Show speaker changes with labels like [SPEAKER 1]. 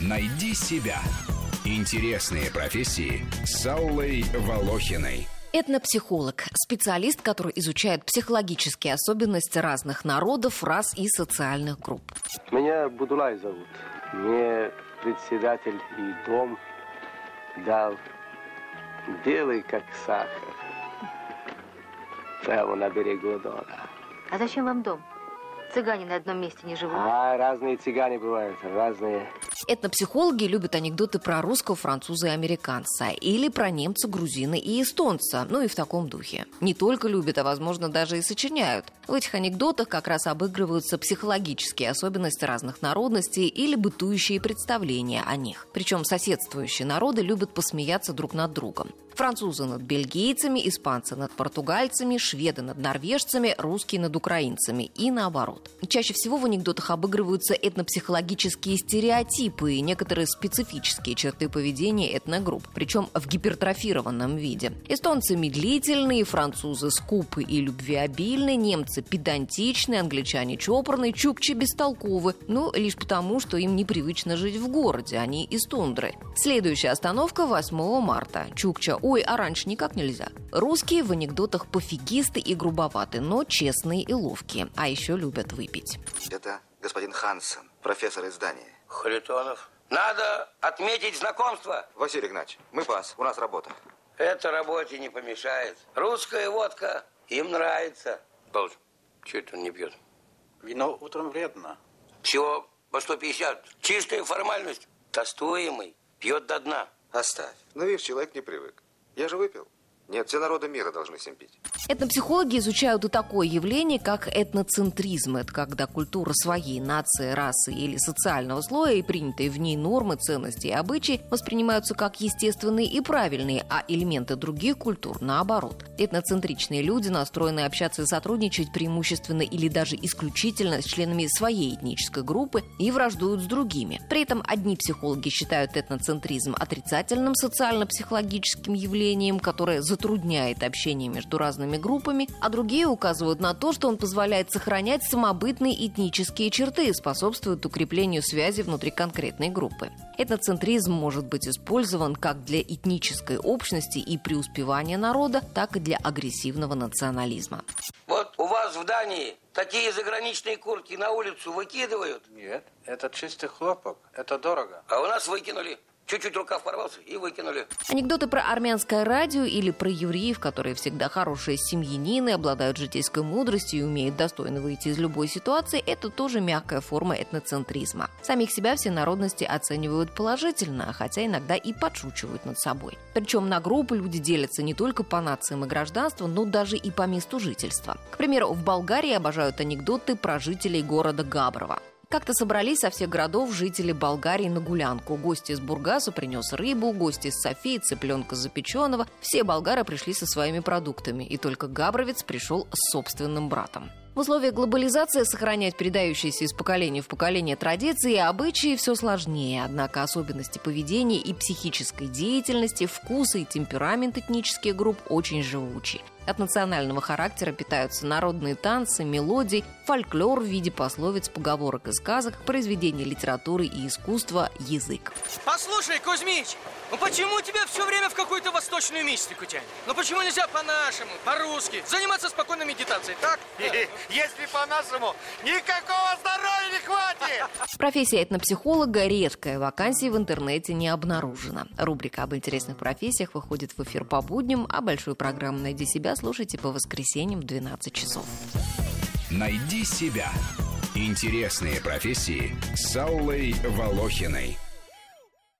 [SPEAKER 1] Найди себя. Интересные профессии с Аллой Волохиной.
[SPEAKER 2] Этнопсихолог – специалист, который изучает психологические особенности разных народов, рас и социальных групп.
[SPEAKER 3] Меня Будулай зовут. Мне председатель и дом дал белый, как сахар, прямо на берегу Дона.
[SPEAKER 4] А зачем вам дом? Цыгане на одном месте не живут.
[SPEAKER 3] А разные цыгане бывают, разные.
[SPEAKER 2] Этнопсихологи любят анекдоты про русского, француза и американца, или про немца, грузина и эстонца, ну и в таком духе. Не только любят, а возможно даже и сочиняют. В этих анекдотах как раз обыгрываются психологические особенности разных народностей или бытующие представления о них. Причем соседствующие народы любят посмеяться друг над другом. Французы над бельгийцами, испанцы над португальцами, шведы над норвежцами, русские над украинцами и наоборот. Чаще всего в анекдотах обыгрываются этнопсихологические стереотипы и некоторые специфические черты поведения этногрупп, причем в гипертрофированном виде. Эстонцы медлительные, французы скупы и любвеобильны, немцы педантичны, англичане чопорные, чукчи бестолковы, ну, лишь потому, что им непривычно жить в городе, они из тундры. Следующая остановка 8 марта. Чукча Ой, а раньше никак нельзя. Русские в анекдотах пофигисты и грубоваты, но честные и ловкие, а еще любят выпить.
[SPEAKER 5] Это господин Хансен, профессор издания.
[SPEAKER 6] Харитонов. Надо отметить знакомство.
[SPEAKER 5] Василий Игнатьевич, мы пас, у нас работа.
[SPEAKER 6] Это работе не помешает. Русская водка им нравится. Должен. Чего это он не пьет?
[SPEAKER 7] Вино утром вредно.
[SPEAKER 6] Всего по 150. Чистая формальность. Тостуемый. Пьет до дна.
[SPEAKER 5] Оставь. Ну, видишь, человек не привык. Я же выпил. Нет, все народы мира должны с ним пить.
[SPEAKER 2] Этнопсихологи изучают и такое явление, как этноцентризм. Это когда культура своей нации, расы или социального слоя и принятые в ней нормы, ценности и обычаи воспринимаются как естественные и правильные, а элементы других культур наоборот. Этноцентричные люди настроены общаться и сотрудничать преимущественно или даже исключительно с членами своей этнической группы и враждуют с другими. При этом одни психологи считают этноцентризм отрицательным социально-психологическим явлением, которое затрудняет общение между разными группами, а другие указывают на то, что он позволяет сохранять самобытные этнические черты и способствует укреплению связи внутри конкретной группы. Этноцентризм может быть использован как для этнической общности и преуспевания народа, так и для агрессивного национализма.
[SPEAKER 6] Вот у вас в Дании такие заграничные куртки на улицу выкидывают,
[SPEAKER 7] Нет, это чистый хлопок. Это дорого.
[SPEAKER 6] а у нас выкинули. Чуть-чуть рукав порвался и выкинули.
[SPEAKER 2] Анекдоты про армянское радио или про евреев, которые всегда хорошие семьянины, обладают житейской мудростью и умеют достойно выйти из любой ситуации, это тоже мягкая форма этноцентризма. Самих себя все народности оценивают положительно, хотя иногда и подшучивают над собой. Причем на группы люди делятся не только по нациям и гражданству, но даже и по месту жительства. К примеру, в Болгарии обожают анекдоты про жителей города Габрово. Как-то собрались со всех городов жители Болгарии на гулянку. Гости из Бургаса принес рыбу, гости из Софии цыпленка запеченного. Все болгары пришли со своими продуктами, и только Габровец пришел с собственным братом. В условиях глобализации сохранять передающиеся из поколения в поколение традиции и обычаи все сложнее, однако особенности поведения и психической деятельности, вкусы и темперамент этнических групп очень живучи. От национального характера питаются народные танцы, мелодии, фольклор в виде пословиц, поговорок и сказок, произведения литературы и искусства, язык.
[SPEAKER 8] Послушай, Кузьмич, ну почему тебя все время в какую-то восточную мистику тянет? Ну почему нельзя по-нашему, по-русски, заниматься спокойной медитацией, так?
[SPEAKER 9] Если по-нашему, никакого здоровья не хватит!
[SPEAKER 2] Профессия этнопсихолога редкая, вакансий в интернете не обнаружено. Рубрика об интересных профессиях выходит в эфир по будням, а большую программу «Найди себя» слушайте по воскресеньям в 12 часов.
[SPEAKER 1] Найди себя. Интересные профессии с Аллой Волохиной.